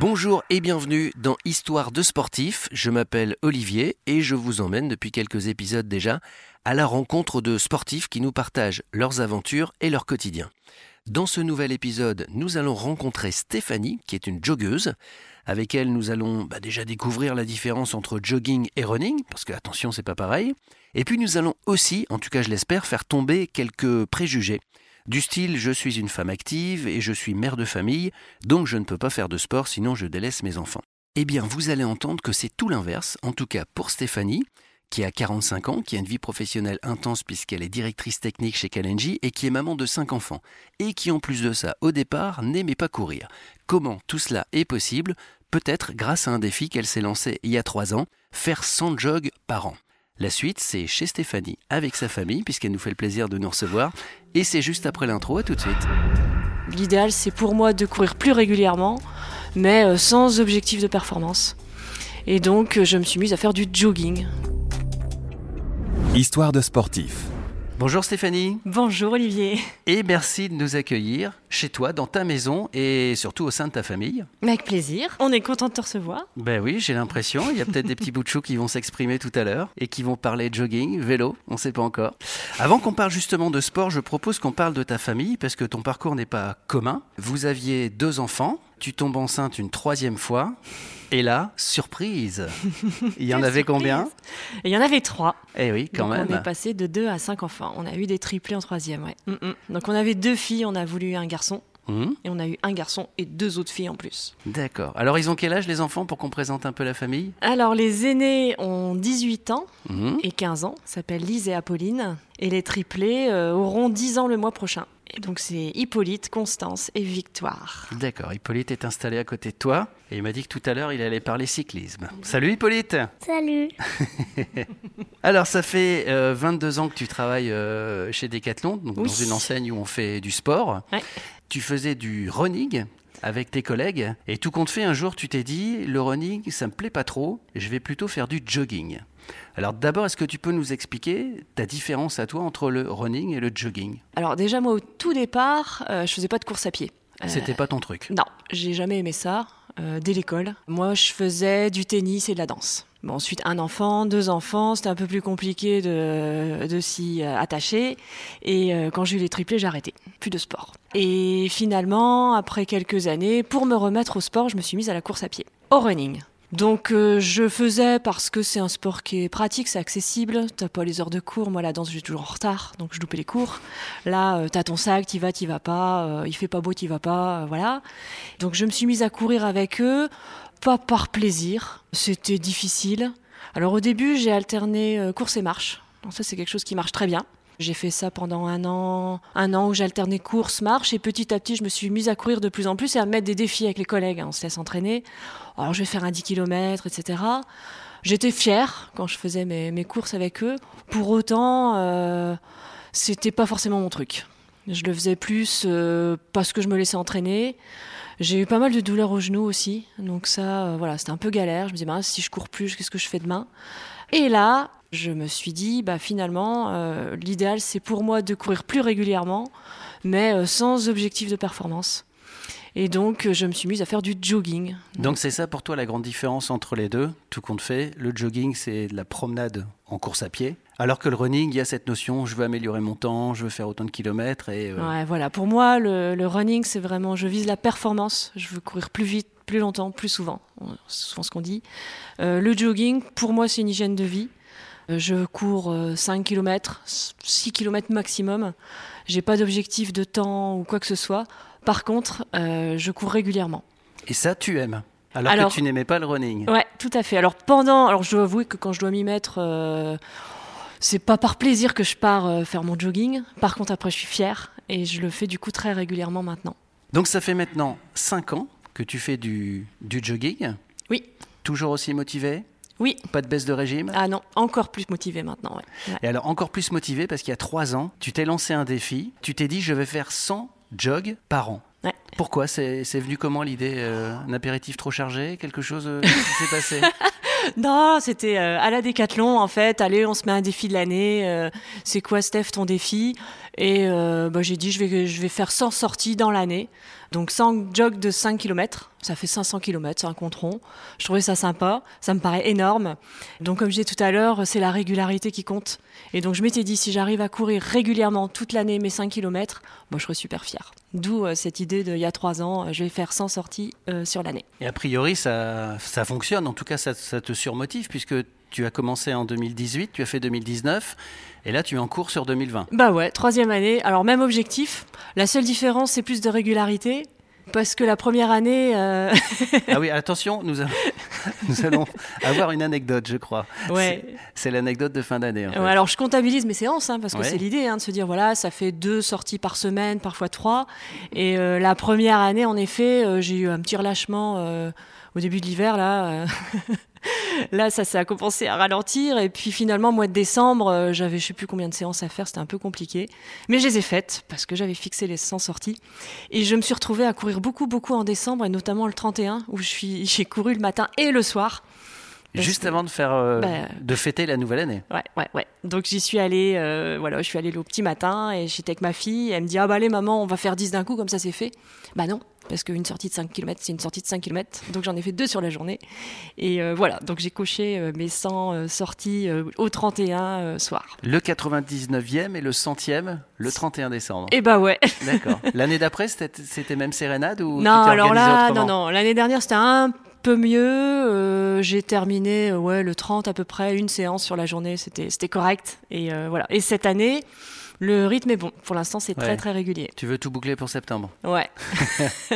Bonjour et bienvenue dans Histoire de sportif. Je m'appelle Olivier et je vous emmène depuis quelques épisodes déjà à la rencontre de sportifs qui nous partagent leurs aventures et leur quotidien. Dans ce nouvel épisode, nous allons rencontrer Stéphanie, qui est une joggeuse. Avec elle, nous allons bah, déjà découvrir la différence entre jogging et running, parce que attention, c'est pas pareil. Et puis nous allons aussi, en tout cas je l'espère, faire tomber quelques préjugés. Du style je suis une femme active et je suis mère de famille, donc je ne peux pas faire de sport sinon je délaisse mes enfants. Eh bien, vous allez entendre que c'est tout l'inverse, en tout cas pour Stéphanie, qui a 45 ans, qui a une vie professionnelle intense puisqu'elle est directrice technique chez Kalenji et qui est maman de 5 enfants, et qui en plus de ça, au départ, n'aimait pas courir. Comment tout cela est possible? Peut-être grâce à un défi qu'elle s'est lancé il y a 3 ans, faire 100 jogs par an. La suite, c'est chez Stéphanie, avec sa famille, puisqu'elle nous fait le plaisir de nous recevoir. Et c'est juste après l'intro, à tout de suite. L'idéal, c'est pour moi de courir plus régulièrement, mais euh, sans objectif de performance. Et donc, euh, je me suis mise à faire du jogging. Histoire de sportif. Bonjour Stéphanie. Bonjour Olivier. Et merci de nous accueillir chez toi, dans ta maison et surtout au sein de ta famille. Avec plaisir. On est content de te recevoir. Ben oui, j'ai l'impression. Il y a peut-être des petits bouts de chou qui vont s'exprimer tout à l'heure et qui vont parler jogging, vélo, on ne sait pas encore. Avant qu'on parle justement de sport, je propose qu'on parle de ta famille parce que ton parcours n'est pas commun. Vous aviez deux enfants, tu tombes enceinte une troisième fois. Et là, surprise Il y en avait combien Il y en avait trois. Eh oui, quand Donc même. On est passé de deux à cinq enfants. On a eu des triplés en troisième, ouais. Mm, mm. Donc on avait deux filles, on a voulu un garçon. Hum, Et on a eu un garçon et deux autres filles en plus. D'accord. Alors, ils ont quel âge les enfants pour qu'on présente un peu la famille? Alors les aînés ont 18 ans et 15 ans, s'appellent Lise et Apolline. Et les triplés euh, auront 10 ans le mois prochain. Et donc c'est Hippolyte, Constance et Victoire. D'accord. Hippolyte est installé à côté de toi et il m'a dit que tout à l'heure, il allait parler cyclisme. Salut Hippolyte Salut. Alors, ça fait euh, 22 ans que tu travailles euh, chez Decathlon, donc Oui. dans une enseigne où on fait du sport. Ouais. Tu faisais du running avec tes collègues et tout compte fait, un jour, tu t'es dit, le running, ça me plaît pas trop, je vais plutôt faire du jogging. Alors d'abord, est-ce que tu peux nous expliquer ta différence à toi entre le running et le jogging? Alors déjà moi au tout départ, euh, je faisais pas de course à pied. Euh, C'était pas ton truc? Non, j'ai jamais aimé ça euh, dès l'école. Moi, je faisais du tennis et de la danse. Bon, ensuite, un enfant, deux enfants, c'était un peu plus compliqué de, de s'y euh, attacher. Et euh, quand j'ai eu les triplés, j'ai arrêté. Plus de sport. Et finalement, après quelques années, pour me remettre au sport, je me suis mise à la course à pied, au running. Donc euh, je faisais parce que c'est un sport qui est pratique, c'est accessible. T'as pas les heures de cours. Moi la danse, je suis toujours en retard, donc je loupais les cours. Là, euh, t'as ton sac, t'y vas, t'y vas pas. euh, il fait pas beau, t'y vas pas. euh, voilà. Donc je me suis mise à courir avec eux, pas par plaisir. C'était difficile. Alors au début, j'ai alterné course et marche. Donc ça, c'est quelque chose qui marche très bien. J'ai fait ça pendant un an, un an où j'alternais course, marche, et petit à petit, je me suis mise à courir de plus en plus et à mettre des défis avec les collègues. hein. On se laisse entraîner. Alors, je vais faire un 10 km, etc. J'étais fière quand je faisais mes, mes courses avec eux. Pour autant, euh, c'était pas forcément mon truc. Je le faisais plus euh, parce que je me laissais entraîner. J'ai eu pas mal de douleurs aux genoux aussi, donc ça, euh, voilà, c'était un peu galère. Je me disais, bah, si je cours plus, qu'est-ce que je fais demain? Et là, je me suis dit, bah, finalement, euh, l'idéal, c'est pour moi de courir plus régulièrement, mais euh, sans objectif de performance. Et donc, euh, je me suis mise à faire du jogging. Donc c'est ça pour toi la grande différence entre les deux, tout compte fait? Le jogging, c'est de la promenade en course à pied, alors que le running, il y a cette notion, je veux améliorer mon temps, je veux faire autant de kilomètres et... euh, Ouais, voilà. Pour moi, le, le running, c'est vraiment, je vise la performance. Je veux courir plus vite, plus longtemps, plus souvent. C'est souvent ce qu'on dit. Euh, le jogging, pour moi, c'est une hygiène de vie. Euh, Je cours euh, 5 km, 6 km maximum. J'ai pas d'objectif de temps ou quoi que ce soit. Par contre, euh, je cours régulièrement. Et ça, tu aimes alors, Alors- que tu n'aimais pas le running. Ouais, tout à fait. Alors pendant, alors je dois avouer que quand je dois m'y mettre, euh, c'est pas par plaisir que je pars euh, faire mon jogging. Par contre, après, je suis fière et je le fais du coup très régulièrement maintenant. Donc ça fait maintenant 5 ans que tu fais du, du jogging. Oui. Toujours aussi motivé? Oui. Pas de baisse de régime? Ah non, encore plus motivée maintenant. Ouais. Ouais. Et alors encore plus motivé parce qu'il y a 3 ans, tu t'es lancé un défi. Tu t'es dit, je vais faire 100 jogs par an. Ouais. Pourquoi? C'est c'est venu comment l'idée euh, Un apéritif trop chargé Quelque chose euh, qui s'est passé? Non, c'était euh, à la Décathlon en fait. Allez, on se met un défi de l'année. c'est quoi, Steph, ton défi? Et euh, bah, j'ai dit, je vais, je vais faire 100 sorties dans l'année. Donc sans jog de 5 km, ça fait 500 km, c'est un compte rond. Je trouvais ça sympa, ça me paraît énorme. Donc comme je disais tout à l'heure, c'est la régularité qui compte. Et donc je m'étais dit, si j'arrive à courir régulièrement toute l'année mes 5 km, moi je serais super fière. D'où euh, cette idée de, il y a 3 ans, euh, je vais faire 100 sorties euh, sur l'année. Et a priori, ça, ça fonctionne, en tout cas ça, ça te surmotive, puisque tu as commencé en 2018, tu as fait 2019, et là tu es en cours sur 2020. Bah ouais, troisième année. Alors même objectif. La seule différence, c'est plus de régularité. Parce que la première année. Euh... ah oui, attention, nous, a... nous, allons avoir une anecdote, je crois. Ouais. C'est l'anecdote de fin d'année. Ouais, alors je comptabilise mes séances, hein, parce que ouais. c'est l'idée hein, de se dire voilà, ça fait deux sorties par semaine, parfois trois. Et euh, la première année, en effet, euh, j'ai eu un petit relâchement au début de l'hiver, là. là, ça, ça a commencé à ralentir. Et puis finalement, mois de décembre, euh, j'avais je sais plus combien de séances à faire, c'était un peu compliqué. Mais je les ai faites parce que j'avais fixé les 100 sorties. Et je me suis retrouvée à courir beaucoup, beaucoup en décembre, et notamment le 31, où j'ai couru le matin et le soir. Juste avant de faire, euh, bah, de fêter la nouvelle année. Ouais, ouais, ouais. Donc j'y suis allée, euh, voilà, je suis allée le petit matin et j'étais avec ma fille. Et elle me dit ah bah allez maman, on va faire 10 d'un coup comme ça c'est fait. Bah non, parce qu'une sortie de 5 km, c'est une sortie de 5 km. Donc j'en ai fait deux sur la journée. Et euh, voilà, donc j'ai coché euh, mes 100 euh, sorties au 31 soir. Le 99e et le 100e le 31 décembre. Et bah ouais. D'accord. L'année d'après, c'était même sérénade ou Non, alors là, non, non. L'année dernière, c'était un peu mieux. Euh, j'ai terminé ouais, le 30 à peu près, une séance sur la journée, c'était correct. Et euh, voilà. Et cette année, le rythme est bon. Pour l'instant, c'est ouais. très très régulier. Tu veux tout boucler pour septembre Ouais.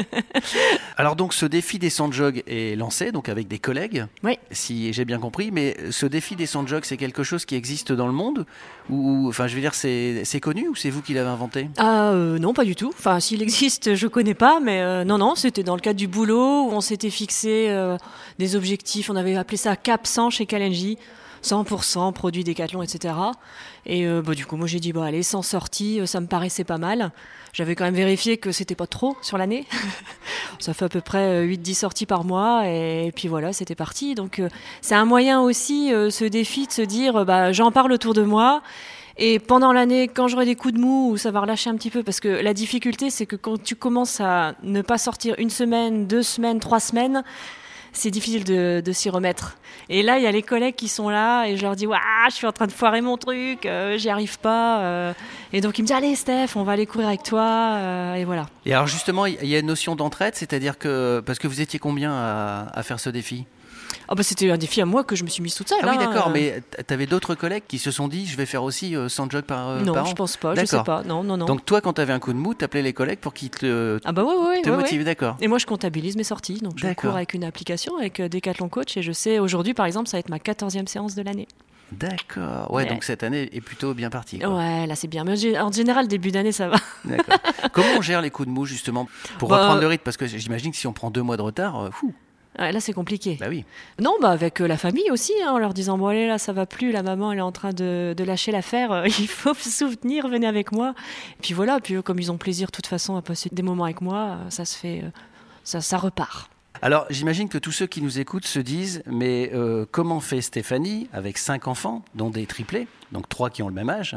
Alors donc ce défi des 100 jog est lancé donc avec des collègues. Oui. Si j'ai bien compris, mais ce défi des 100 jog, c'est quelque chose qui existe dans le monde ou enfin je veux dire c'est connu ou c'est vous qui l'avez inventé? Ah euh, non, pas du tout. Enfin s'il existe, je connais pas, mais euh, non non, c'était dans le cadre du boulot où on s'était fixé euh, des objectifs. On avait appelé ça Cap 100 chez Kalenji. 100% produits Décathlon, etc. Et euh, bah, du coup, moi j'ai dit, bon, allez, 100 sorties, ça me paraissait pas mal. J'avais quand même vérifié que c'était pas trop sur l'année. ça fait à peu près 8-10 sorties par mois. Et, puis voilà, c'était parti. Donc euh, c'est un moyen aussi, euh, ce défi, de se dire, bah, j'en parle autour de moi. Et pendant l'année, quand j'aurai des coups de mou, ça va relâcher un petit peu, parce que la difficulté, c'est que quand tu commences à ne pas sortir une semaine, deux semaines, trois semaines, c'est difficile de, de s'y remettre. Et là, il y a les collègues qui sont là et je leur dis, je suis en train de foirer mon truc, euh, j'y arrive pas. Euh. Et donc, ils me disent, allez, Steph, on va aller courir avec toi. Euh, et voilà. Et alors, justement, il y a une notion d'entraide, c'est-à-dire que, parce que vous étiez combien à faire ce défi? Oh bah c'était un défi à moi que je me suis mise toute seule. Ah oui, hein. d'accord, mais tu avais d'autres collègues qui se sont dit je vais faire aussi 100 jogs par, non, par an je pense pas, je sais pas. Non, non, non. Donc toi, quand tu avais un coup de mou, tu appelais les collègues pour qu'ils te, ah bah ouais, ouais, te ouais, motivent, d'accord. Et moi, je comptabilise mes sorties. Donc je cours avec une application, avec Decathlon Coach, et je sais aujourd'hui, par exemple, ça va être ma 14e séance de l'année. D'accord. Ouais, ouais, donc cette année est plutôt bien partie. Quoi. Ouais, là c'est bien. Mais en général, début d'année, ça va. D'accord. Comment on gère les coups de mou justement pour bah, reprendre le rythme? Parce que j'imagine que si on prend deux mois de retard, euh, fou. Ouais, là, c'est compliqué. Bah oui. Non, bah avec euh, la famille aussi, hein, en leur disant bon allez là, ça va plus, la maman elle est en train de, de lâcher l'affaire, euh, il faut se soutenir, venez avec moi. Et puis voilà, puis comme ils ont plaisir de toute façon à passer des moments avec moi, euh, ça se fait, ça, ça repart. Alors j'imagine que tous ceux qui nous écoutent se disent mais euh, comment fait Stéphanie avec cinq enfants, dont des triplés, donc trois qui ont le même âge,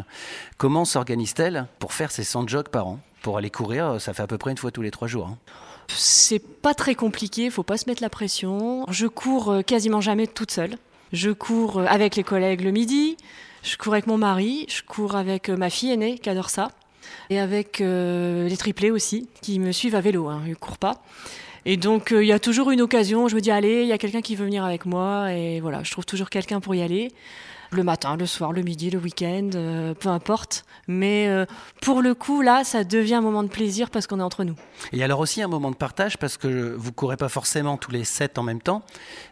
comment s'organise-t-elle pour faire ses 100 jogs par an? Pour aller courir, ça fait à peu près une fois tous les trois jours. Hein. C'est pas très compliqué, faut pas se mettre la pression. Je cours quasiment jamais toute seule. Je cours avec les collègues le midi, je cours avec mon mari, je cours avec ma fille aînée qui adore ça, et avec euh, les triplés aussi, qui me suivent à vélo, hein, ils courent pas. Et donc il euh, y a toujours une occasion, je me dis allez, il y a quelqu'un qui veut venir avec moi, et voilà, je trouve toujours quelqu'un pour y aller le matin, le soir, le midi, le week-end, euh, peu importe. Mais euh, pour le coup, là, ça devient un moment de plaisir parce qu'on est entre nous. Et alors aussi un moment de partage parce que vous courez pas forcément tous les sept en même temps,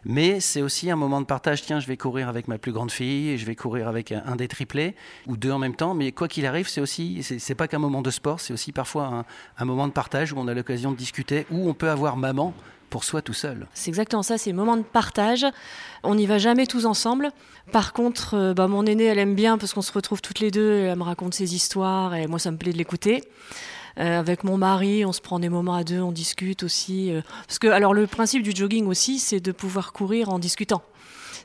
mais c'est aussi un moment de partage. Tiens, je vais courir avec ma plus grande fille, et je vais courir avec un, des triplés ou deux en même temps. Mais quoi qu'il arrive, c'est aussi, c'est pas qu'un moment de sport, c'est aussi parfois un, un moment de partage où on a l'occasion de discuter, où on peut avoir maman pour soi tout seul. C'est exactement ça, c'est le moment de partage. On n'y va jamais tous ensemble. Par contre, euh, bah, mon aînée, elle aime bien parce qu'on se retrouve toutes les deux, elle me raconte ses histoires et moi, ça me plaît de l'écouter. Euh, avec mon mari, on se prend des moments à deux, on discute aussi. Euh, parce que, alors, le principe du jogging aussi, c'est de pouvoir courir en discutant.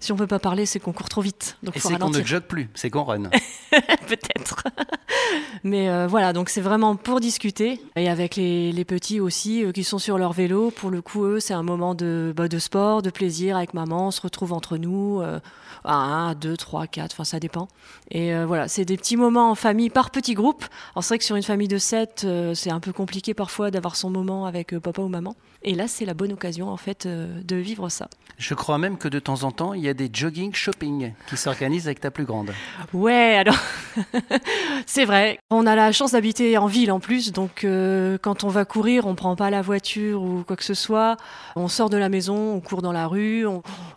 Si on peut pas parler, c'est qu'on court trop vite. Donc et c'est qu'on ne jogue plus, c'est qu'on run. Peut-être. Mais euh, voilà, donc c'est vraiment pour discuter. Et avec les, les petits aussi, euh, qui sont sur leur vélo, pour le coup, eux, c'est un moment de, bah, de sport, de plaisir avec maman. On se retrouve entre nous, euh, à 1, 2, 3, 4, enfin ça dépend. Et euh, voilà, c'est des petits moments en famille par petits groupes. Alors c'est vrai que sur une famille de 7, euh, c'est un peu compliqué parfois d'avoir son moment avec papa ou maman. Et là, c'est la bonne occasion en fait de vivre ça. Je crois même que de temps en temps, il y a des jogging shopping qui s'organisent avec ta plus grande. Ouais, alors c'est vrai. On a la chance d'habiter en ville en plus, donc euh, quand on va courir, on prend pas la voiture ou quoi que ce soit. On sort de la maison, on court dans la rue.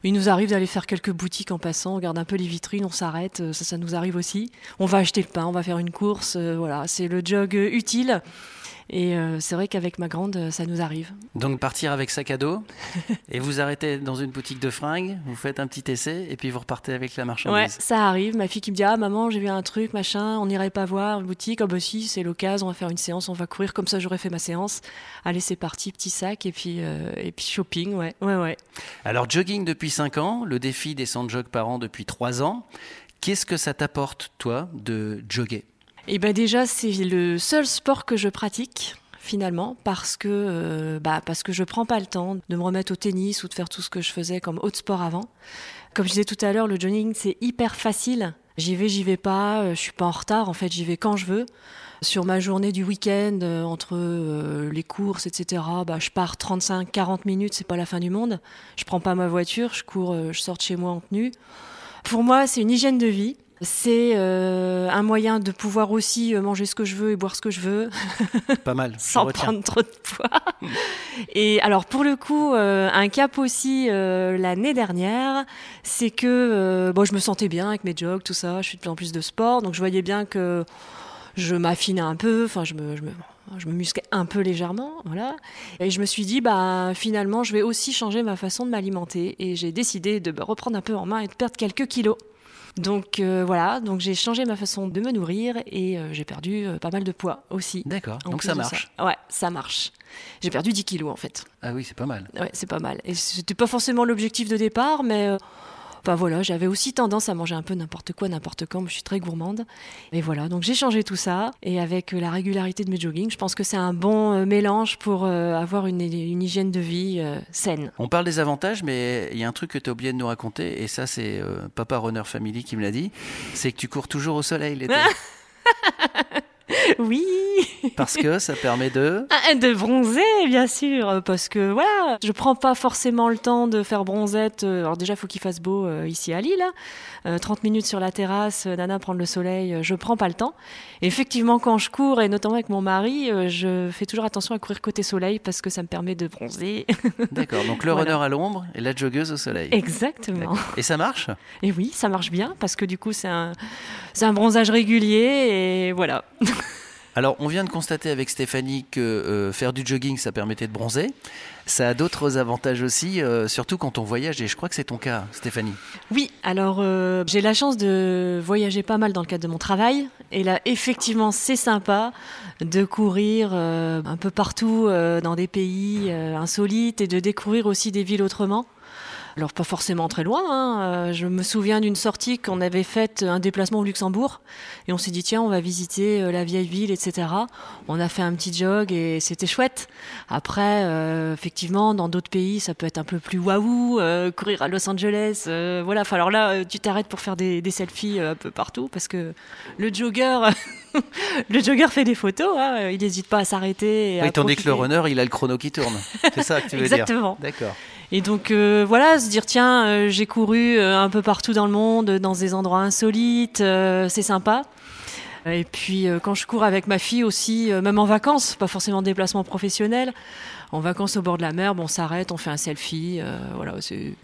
Il nous arrive d'aller faire quelques boutiques en passant. On regarde un peu les vitrines, on s'arrête. euh, Ça, nous arrive aussi. On va acheter le pain, on va faire une course. euh, voilà, c'est le jog utile. Et euh, c'est vrai qu'avec ma grande, euh, ça nous arrive. Donc partir avec sac à dos et vous arrêtez dans une boutique de fringues, vous faites un petit essai et puis vous repartez avec la Ouais, marchandise. ça arrive. Ma fille qui me dit Ah, maman, j'ai vu un truc, machin, on n'irait pas voir une boutique. Ah, bah si, c'est l'occasion, on va faire une séance, on va courir. Comme ça, j'aurais fait ma séance. Allez, c'est parti, petit sac et puis, euh, et puis shopping, ouais. Ouais, ouais. Alors jogging depuis 5 ans, le défi des 100 jogs par an depuis 3 ans. Qu'est-ce que ça t'apporte, toi, de jogger? Et ben déjà, c'est le seul sport que je pratique finalement parce que euh, bah, parce que je prends pas le temps de me remettre au tennis ou de faire tout ce que je faisais comme autre sport avant. Comme je disais tout à l'heure, le jogging c'est hyper facile. J'y vais, j'y vais pas, euh, je suis pas en retard en fait, j'y vais quand je veux. Sur ma journée du week-end, euh, entre les courses, etc., bah, je pars 35-40 minutes, c'est pas la fin du monde. Je prends pas ma voiture, je cours, je sors de chez moi en tenue. Pour moi, c'est une hygiène de vie. C'est euh, un moyen de pouvoir aussi euh, manger ce que je veux et boire ce que je veux Pas mal. sans prendre trop de poids. et alors pour le coup, euh, un cap aussi euh, l'année dernière, c'est que bon, je me sentais bien avec mes jogs, tout ça. Je fais de plus en plus de sport, donc je voyais bien que je m'affinais un peu. Enfin, je me, je me je me musquais un peu légèrement, voilà. Et je me suis dit, bah finalement, je vais aussi changer ma façon de m'alimenter. Et j'ai décidé de me reprendre un peu en main et de perdre quelques kilos. Donc euh, voilà, donc j'ai changé ma façon de me nourrir et euh, j'ai perdu euh, pas mal de poids aussi. D'accord, donc ça marche. Ouais, ça marche. J'ai perdu 10 kilos en fait. Ah oui, c'est pas mal. Ouais, c'est pas mal. Et c'était pas forcément l'objectif de départ, mais bah voilà, j'avais aussi tendance à manger un peu n'importe quoi, n'importe quand. Je suis très gourmande. Et voilà, donc j'ai changé tout ça. Et avec euh, la régularité de mes joggings, je pense que c'est un bon euh, mélange pour euh, avoir une, une hygiène de vie euh, saine. On parle des avantages, mais il y a un truc que tu as oublié de nous raconter, et ça, c'est euh, Papa Runner Family qui me l'a dit c'est que tu cours toujours au soleil l'été. oui parce que ça permet de. Ah, De bronzer, bien sûr, parce que voilà, je prends pas forcément le temps de faire bronzette. euh, Alors déjà, il faut qu'il fasse beau euh, ici à Lille. hein. Euh, 30 minutes sur la terrasse, euh, nana prendre le soleil, je prends pas le temps. Et effectivement, quand je cours, et notamment avec mon mari, je fais toujours attention à courir côté soleil parce que ça me permet de bronzer. D'accord, donc le Voilà. runner à l'ombre et la joggeuse au soleil. Exactement. Et ça marche? Et oui, ça marche bien parce que du coup, c'est un, c'est un bronzage régulier et voilà. Alors, on vient de constater avec Stéphanie que euh, faire du jogging, ça permettait de bronzer. Ça a d'autres avantages aussi, euh, surtout quand on voyage, et je crois que c'est ton cas, Stéphanie. Oui, alors euh, j'ai la chance de voyager pas mal dans le cadre de mon travail. Et là, effectivement, c'est sympa de courir un peu partout dans des pays insolites et de découvrir aussi des villes autrement. Alors pas forcément très loin. hein. Euh, Je me souviens d'une sortie qu'on avait faite, un déplacement au Luxembourg, et on s'est dit tiens on va visiter euh, la vieille ville, etc. On a fait un petit jog et c'était chouette. Après, euh, effectivement, dans d'autres pays, ça peut être un peu plus waouh, courir à Los Angeles, euh, voilà. Enfin, alors là, tu t'arrêtes pour faire des, des selfies un peu partout parce que le jogger, le jogger fait des photos. hein, il n'hésite pas à s'arrêter. Oui, tandis que le runner, il a le chrono qui tourne. C'est ça que tu veux Exactement. dire D'accord. Et donc euh, voilà, se dire tiens, euh, j'ai couru euh, un peu partout dans le monde, dans des endroits insolites, c'est sympa. Et puis quand je cours avec ma fille aussi, même en vacances, pas forcément en déplacement professionnel, en vacances au bord de la mer, bon, on s'arrête, on fait un selfie, voilà.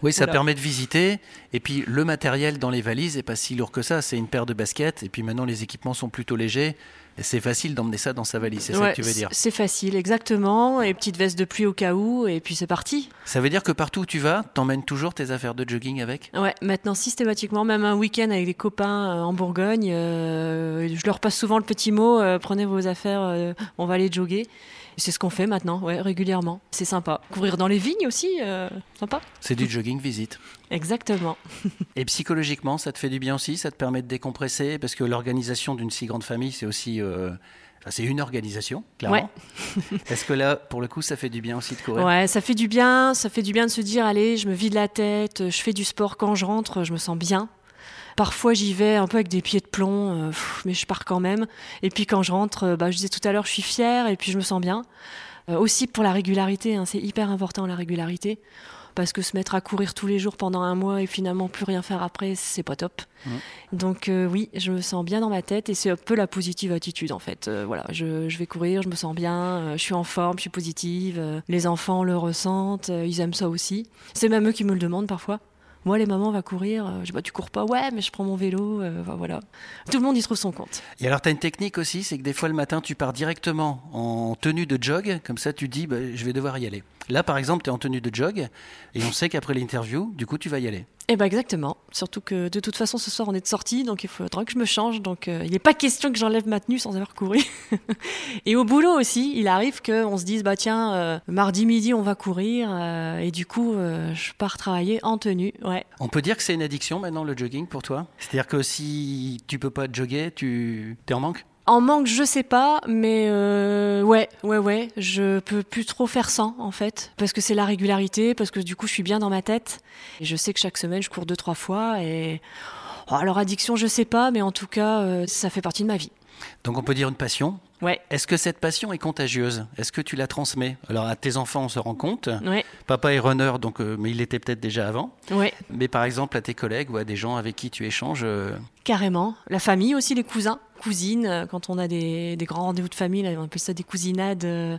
Oui, ça voilà. permet de visiter. Et puis, le matériel dans les valises n'est pas si lourd que ça. C'est une paire de baskets. Et puis maintenant, les équipements sont plutôt légers. C'est facile d'emmener ça dans sa valise. C'est ça que tu veux dire C'est facile, exactement. Et petite veste de pluie au cas où, et puis c'est parti. Ça veut dire que partout où tu vas, t'emmènes toujours tes affaires de jogging avec? Ouais, maintenant systématiquement, même un week-end avec des copains euh, en Bourgogne, euh, je leur passe souvent le petit mot euh, prenez vos affaires, euh, on va aller jogger. C'est ce qu'on fait maintenant, ouais, régulièrement. C'est sympa. Courir dans les vignes aussi, euh, sympa. C'est du jogging visite. Exactement. Et psychologiquement, ça te fait du bien aussi Ça te permet de décompresser? Parce que l'organisation d'une si grande famille, c'est aussi. euh, enfin, c'est une organisation, clairement. Est-ce que là, pour le coup, ça fait du bien aussi de courir? Ouais, ça fait du bien. Ça fait du bien de se dire, allez, je me vide la tête, je fais du sport quand je rentre, je me sens bien. Parfois, j'y vais un peu avec des pieds de plomb, euh, pff, mais je pars quand même. Et puis quand je rentre, euh, bah, je disais tout à l'heure, je suis fière et puis je me sens bien. Euh, aussi pour la régularité, hein, c'est hyper important la régularité. Parce que se mettre à courir tous les jours pendant un mois et finalement plus rien faire après, c'est pas top. Donc euh, oui, je me sens bien dans ma tête et c'est un peu la positive attitude en fait. Euh, voilà, je, je vais courir, je me sens bien, euh, je suis en forme, je suis positive. les enfants le ressentent, ils aiment ça aussi. C'est même eux qui me le demandent parfois. Moi, les mamans, va courir. Euh, Je dis, bah, tu cours pas Ouais, mais je prends mon vélo. euh, voilà. Tout le monde y trouve son compte. Et alors, tu as une technique aussi, c'est que des fois le matin, tu pars directement en tenue de jog, comme ça tu dis, bah, je vais devoir y aller. Là, par exemple, tu es en tenue de jog, et on sait qu'après l'interview, du coup, tu vas y aller. Eh ben exactement. Surtout que de toute façon, ce soir, on est de sortie, donc il faudra que je me change. Donc euh, il n'est pas question que j'enlève ma tenue sans avoir couru. et au boulot aussi, il arrive qu'on se dise, bah tiens, euh, mardi midi, on va courir. euh, et du coup, je pars travailler en tenue. Ouais. On peut dire que c'est une addiction maintenant, le jogging, pour toi? C'est-à-dire que si tu peux pas jogger, tu es en manque? En manque, je sais pas, mais euh, ouais, ouais, ouais, je peux plus trop faire sans en fait, parce que c'est la régularité, parce que du coup, je suis bien dans ma tête. Et je sais que chaque semaine, je cours deux, trois fois. Et Oh, alors addiction, je sais pas, mais en tout cas, euh, ça fait partie de ma vie. Donc on peut dire une passion. Ouais, Est-ce que cette passion est contagieuse? Est-ce que tu la transmets? Alors à tes enfants, on se rend compte. ouais, Papa est runner, donc, euh, mais il l'était peut-être déjà avant. ouais, Mais par exemple, à tes collègues ou à des gens avec qui tu échanges, carrément. La famille aussi, les cousins, cousines. euh, Quand on a des, grands rendez-vous de famille, on appelle ça des cousinades. euh,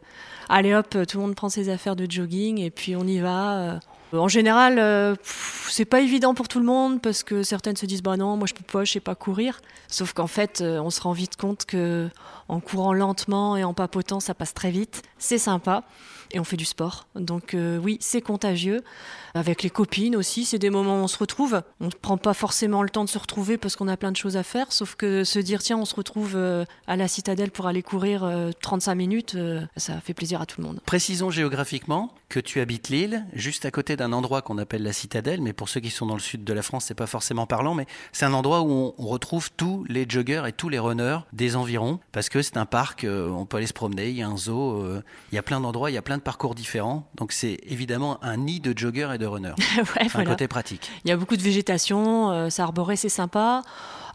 allez hop, tout le monde prend ses affaires de jogging et puis on y va. euh. En général, euh, c'est pas évident pour tout le monde parce que certaines se disent bah non, moi je peux pas, je sais pas courir. Sauf qu'en fait, euh, on se rend vite compte que en courant lentement et en papotant, ça passe très vite. C'est sympa et on fait du sport. Donc euh, oui, c'est contagieux. Avec les copines aussi, c'est des moments où on se retrouve. On ne prend pas forcément le temps de se retrouver parce qu'on a plein de choses à faire, sauf que se dire tiens, on se retrouve euh, à la citadelle pour aller courir euh, 35 minutes, euh, ça fait plaisir à tout le monde. Précisons géographiquement que tu habites Lille, juste à côté d'un endroit qu'on appelle la Citadelle, mais pour ceux qui sont dans le sud de la France, c'est pas forcément parlant, mais c'est un endroit où on, retrouve tous les joggers et tous les runners des environs, parce que c'est un parc, on peut aller se promener, il y a un zoo, il y a plein d'endroits, il y a plein de parcours différents, donc c'est évidemment un nid de joggers et de runners. ouais, Un côté pratique. Il y a beaucoup de végétation, euh, ça arboré, c'est sympa.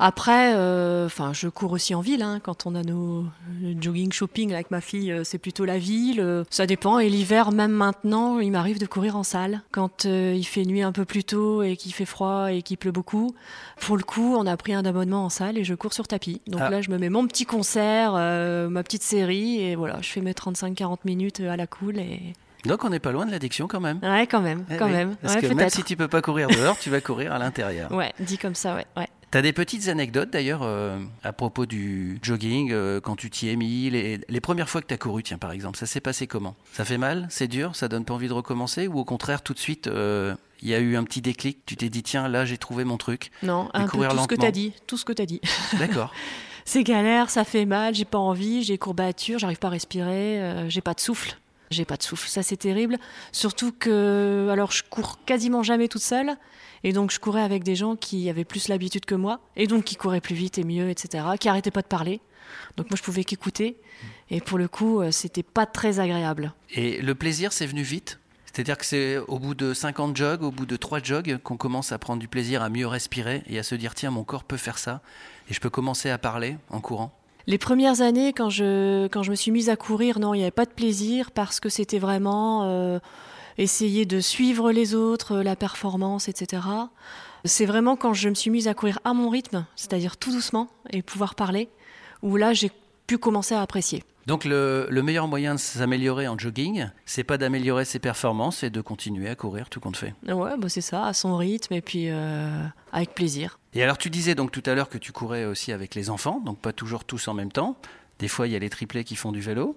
Après, euh, je cours aussi en ville. hein, quand on a nos le jogging shopping avec ma fille, euh, c'est plutôt la ville. euh, ça dépend. Et l'hiver, même maintenant, il m'arrive de courir en salle quand euh, il fait nuit un peu plus tôt et qu'il fait froid et qu'il pleut beaucoup. Pour le coup, on a pris un abonnement en salle et je cours sur tapis. Donc Ah. là, je me mets mon petit concert, euh, ma petite série et voilà, je fais mes 35-40 minutes à la cool et Donc on n'est pas loin de l'addiction quand même. ouais, quand même, Eh quand oui, même. Parce Ouais, que même si tu peux pas courir dehors, tu vas courir à l'intérieur. Ouais, dit comme ça, ouais, ouais. T'as des petites anecdotes d'ailleurs euh, à propos du jogging, euh, quand tu t'y es mis, les, les premières fois que t'as couru, tiens par exemple, ça s'est passé comment? Ça fait mal? C'est dur? Ça donne pas envie de recommencer? Ou au contraire, tout de suite, euh, il y a eu un petit déclic, tu t'es dit, tiens, là j'ai trouvé mon truc. Non, un peu tout ce que lentement. t'as dit, tout ce que t'as dit. D'accord. C'est galère, ça fait mal, j'ai pas envie, j'ai courbatures, j'arrive pas à respirer, j'ai pas de souffle. J'ai pas de souffle, ça c'est terrible. Surtout que, alors je cours quasiment jamais toute seule, et donc je courais avec des gens qui avaient plus l'habitude que moi, et donc qui couraient plus vite et mieux, etc., qui arrêtaient pas de parler. Donc moi je pouvais qu'écouter, et pour le coup euh, c'était pas très agréable. Et le plaisir, c'est venu vite? C'est-à-dire que c'est au bout de 50 jogs, au bout de 3 jogs, qu'on commence à prendre du plaisir à mieux respirer et à se dire tiens, mon corps peut faire ça et je peux commencer à parler en courant? Les premières années, quand je, quand je me suis mise à courir, non, il n'y avait pas de plaisir parce que c'était vraiment euh, essayer de suivre les autres, la performance, etc. C'est vraiment quand je me suis mise à courir à mon rythme, c'est-à-dire tout doucement et pouvoir parler, où là j'ai pu commencer à apprécier. Donc le, le meilleur moyen de s'améliorer en jogging, c'est pas d'améliorer ses performances, c'est de continuer à courir tout compte fait. Ouais, bah c'est ça, à son rythme et puis euh, avec plaisir. Et alors tu disais donc tout à l'heure que tu courais aussi avec les enfants, donc pas toujours tous en même temps. Des fois, il y a les triplés qui font du vélo.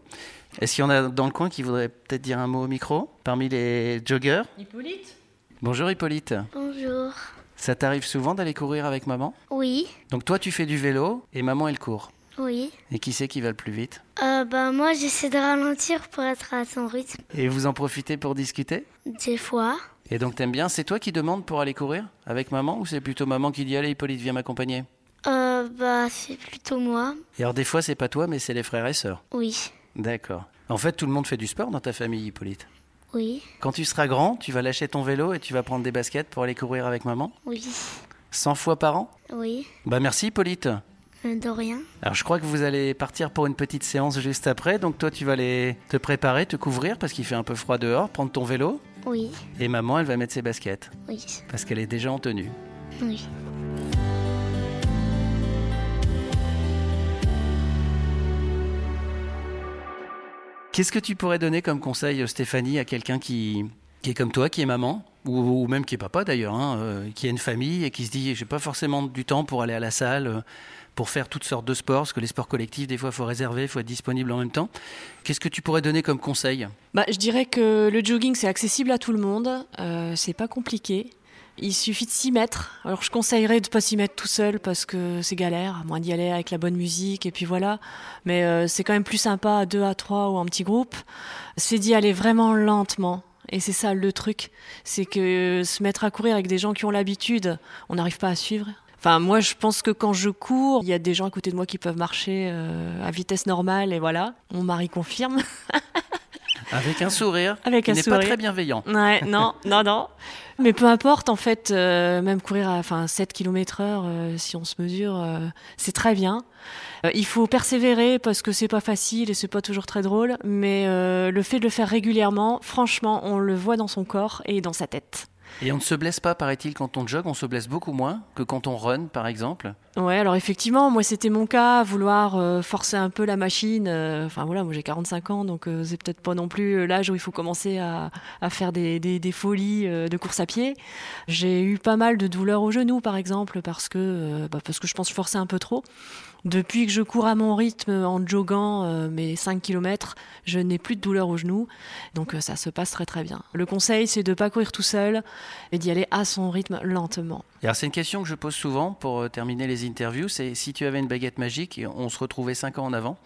Est-ce qu'il y en a dans le coin qui voudraient peut-être dire un mot au micro parmi les joggers Hippolyte Bonjour Hippolyte. Bonjour. Ça t'arrive souvent d'aller courir avec maman? Oui, Donc toi, tu fais du vélo et maman, elle court. Oui. Et qui c'est qui va le plus vite? Euh, bah, moi, j'essaie de ralentir pour être à son rythme. Et vous en profitez pour discuter? Des fois. Et donc t'aimes bien C'est toi qui demandes pour aller courir avec maman ou c'est plutôt maman qui dit allez Hippolyte viens m'accompagner? Euh, bah, c'est plutôt moi. Et alors des fois c'est pas toi mais c'est les frères et sœurs. Oui. D'accord. En fait tout le monde fait du sport dans ta famille Hippolyte. Oui. Quand tu seras grand, tu vas lâcher ton vélo et tu vas prendre des baskets pour aller courir avec maman? Oui. 100 fois par an? Oui. Bah merci Hippolyte. Euh, De rien. Alors je crois que vous allez partir pour une petite séance juste après, donc toi tu vas aller te préparer, te couvrir parce qu'il fait un peu froid dehors, prendre ton vélo Oui. et maman elle va mettre ses baskets Oui. parce qu'elle est déjà en tenue. Oui. Qu'est-ce que tu pourrais donner comme conseil Stéphanie à quelqu'un qui, qui est comme toi, qui est maman? Ou, même qui est papa d'ailleurs, hein, euh, qui a une famille et qui se dit j'ai pas forcément du temps pour aller à la salle, euh, pour faire toutes sortes de sports, parce que les sports collectifs des fois il faut réserver, il faut être disponible en même temps. Qu'est-ce que tu pourrais donner comme conseil? Bah, je dirais que le jogging c'est accessible à tout le monde, euh, c'est pas compliqué. Il suffit de s'y mettre. Alors je conseillerais de pas s'y mettre tout seul parce que c'est galère, à moins d'y aller avec la bonne musique et puis voilà. Mais euh, c'est quand même plus sympa à deux, à trois ou en petit groupe. C'est d'y aller vraiment lentement. Et c'est ça le truc, c'est que se mettre à courir avec des gens qui ont l'habitude, on n'arrive pas à suivre. Enfin, moi, je pense que quand je cours, il y a des gens à côté de moi qui peuvent marcher euh, à vitesse normale, et voilà. Mon mari confirme. Avec un sourire Avec qui un n'est sourire. pas très bienveillant. Ouais, non, non, non. Mais peu importe, en fait, euh, même courir à enfin, 7 km heure, euh, si on se mesure, euh, c'est très bien. Euh, il faut persévérer parce que c'est pas facile et c'est pas toujours très drôle, mais euh, le fait de le faire régulièrement, franchement, on le voit dans son corps et dans sa tête. Et on ne se blesse pas, paraît-il, quand on jogue, on se blesse beaucoup moins que quand on run, par exemple. Ouais, alors effectivement, moi c'était mon cas, vouloir euh, forcer un peu la machine. euh, Enfin voilà, moi j'ai 45 ans, donc euh, c'est peut-être pas non plus euh, l'âge où il faut commencer à, faire des, folies de course à pied. J'ai eu pas mal de douleurs au genou, par exemple, parce que bah, parce que je pense forçais un peu trop. Depuis que je cours à mon rythme en joguant mes 5 km, je n'ai plus de douleur au genou, donc ça se passe très très bien. Le conseil, c'est de pas courir tout seul et d'y aller à son rythme lentement. Alors c'est une question que je pose souvent pour euh, terminer les interviews, c'est si tu avais une baguette magique et on se retrouvait cinq ans en avant,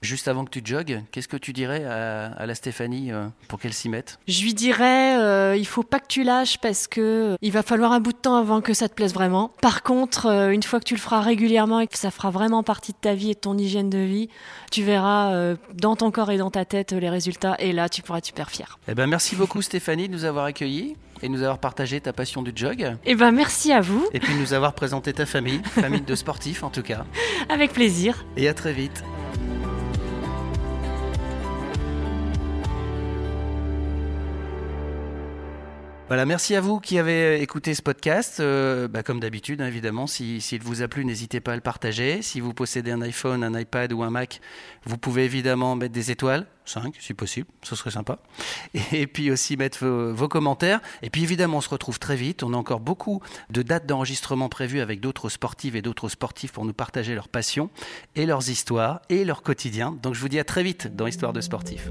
juste avant que tu jogues, qu'est-ce que tu dirais à, à la Stéphanie euh, pour qu'elle s'y mette? Je lui dirais, euh, il faut pas que tu lâches parce que euh, il va falloir un bout de temps avant que ça te plaise vraiment. Par contre, euh, une fois que tu le feras régulièrement et que ça fera vraiment partie de ta vie et de ton hygiène de vie, tu verras dans ton corps et dans ta tête les résultats et là, tu pourras être super fier. Eh ben merci beaucoup Stéphanie de nous avoir accueillis et nous avoir partagé ta passion du jog Eh ben, merci à vous, et puis nous avoir présenté ta famille, famille de sportifs en tout cas. avec plaisir. Et à très vite. Voilà, merci à vous qui avez écouté ce podcast. Euh, bah, comme d'habitude, hein, évidemment, si- s'il vous a plu, n'hésitez pas à le partager. Si vous possédez un iPhone, un iPad ou un Mac, vous pouvez évidemment mettre des étoiles, 5 si possible, ce serait sympa. Et puis aussi mettre vos, vos commentaires. Et puis évidemment, on se retrouve très vite. On a encore beaucoup de dates d'enregistrement prévues avec d'autres sportives et d'autres sportifs pour nous partager leurs passions et leurs histoires et leur quotidien. Donc je vous dis à très vite dans Histoire de sportifs.